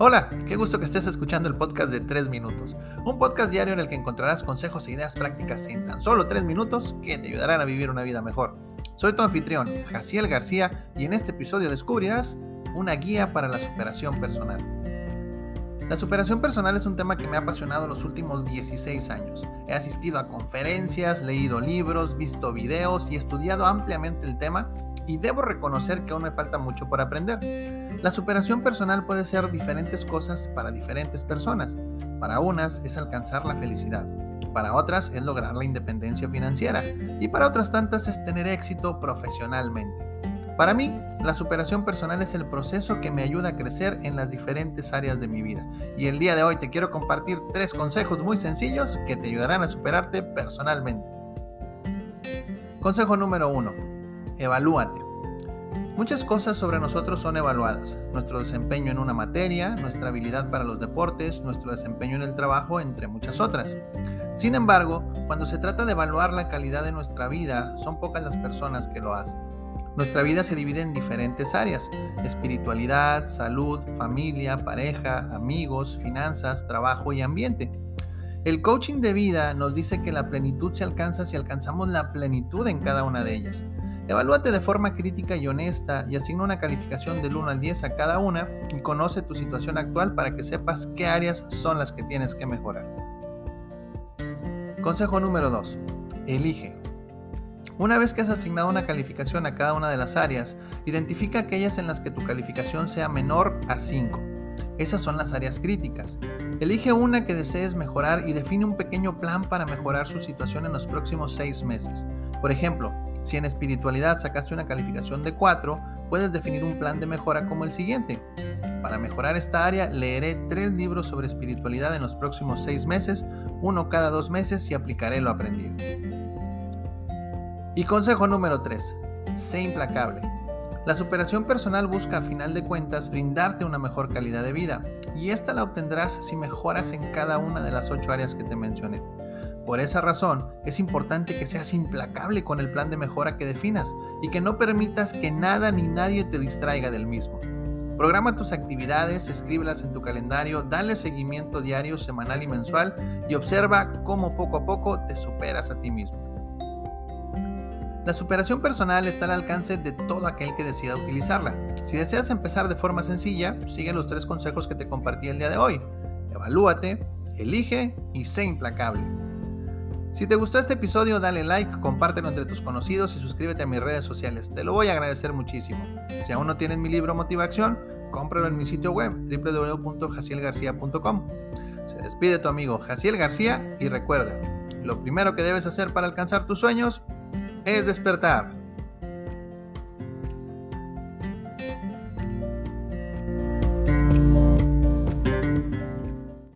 Hola, qué gusto que estés escuchando el podcast de 3 minutos, un podcast diario en el que encontrarás consejos e ideas prácticas en tan solo 3 minutos que te ayudarán a vivir una vida mejor. Soy tu anfitrión, Jaciel García, y en este episodio descubrirás una guía para la superación personal. La superación personal es un tema que me ha apasionado los últimos 16 años. He asistido a conferencias, leído libros, visto videos y estudiado ampliamente el tema y debo reconocer que aún me falta mucho por aprender. La superación personal puede ser diferentes cosas para diferentes personas. Para unas es alcanzar la felicidad, para otras es lograr la independencia financiera y para otras tantas es tener éxito profesionalmente. Para mí, la superación personal es el proceso que me ayuda a crecer en las diferentes áreas de mi vida. Y el día de hoy te quiero compartir tres consejos muy sencillos que te ayudarán a superarte personalmente. Consejo número uno evalúate. Muchas cosas sobre nosotros son evaluadas. Nuestro desempeño en una materia, nuestra habilidad para los deportes, nuestro desempeño en el trabajo, entre muchas otras. Sin embargo, cuando se trata de evaluar la calidad de nuestra vida, son pocas las personas que lo hacen. Nuestra vida se divide en diferentes áreas, espiritualidad, salud, familia, pareja, amigos, finanzas, trabajo y ambiente. El coaching de vida nos dice que la plenitud se alcanza si alcanzamos la plenitud en cada una de ellas. Evalúate de forma crítica y honesta y asigna una calificación del 1 al 10 a cada una y conoce tu situación actual para que sepas qué áreas son las que tienes que mejorar. Consejo número 2. Elige. Una vez que has asignado una calificación a cada una de las áreas, identifica aquellas en las que tu calificación sea menor a 5. Esas son las áreas críticas. Elige una que desees mejorar y define un pequeño plan para mejorar su situación en los próximos 6 meses. Por ejemplo, si en espiritualidad sacaste una calificación de 4, puedes definir un plan de mejora como el siguiente. Para mejorar esta área, leeré tres libros sobre espiritualidad en los próximos seis meses, uno cada dos meses y aplicaré lo aprendido. Y consejo número 3. Sé implacable. La superación personal busca a final de cuentas brindarte una mejor calidad de vida y esta la obtendrás si mejoras en cada una de las ocho áreas que te mencioné. Por esa razón, es importante que seas implacable con el plan de mejora que definas y que no permitas que nada ni nadie te distraiga del mismo. Programa tus actividades, escríbelas en tu calendario, dale seguimiento diario, semanal y mensual y observa cómo poco a poco te superas a ti mismo. La superación personal está al alcance de todo aquel que decida utilizarla. Si deseas empezar de forma sencilla, sigue los tres consejos que te compartí el día de hoy. Evalúate, elige y sé implacable. Si te gustó este episodio, dale like, compártelo entre tus conocidos y suscríbete a mis redes sociales. Te lo voy a agradecer muchísimo. Si aún no tienes mi libro Motivación, cómpralo en mi sitio web www.jacielgarcía.com. Se despide tu amigo Jaciel García y recuerda, lo primero que debes hacer para alcanzar tus sueños es despertar.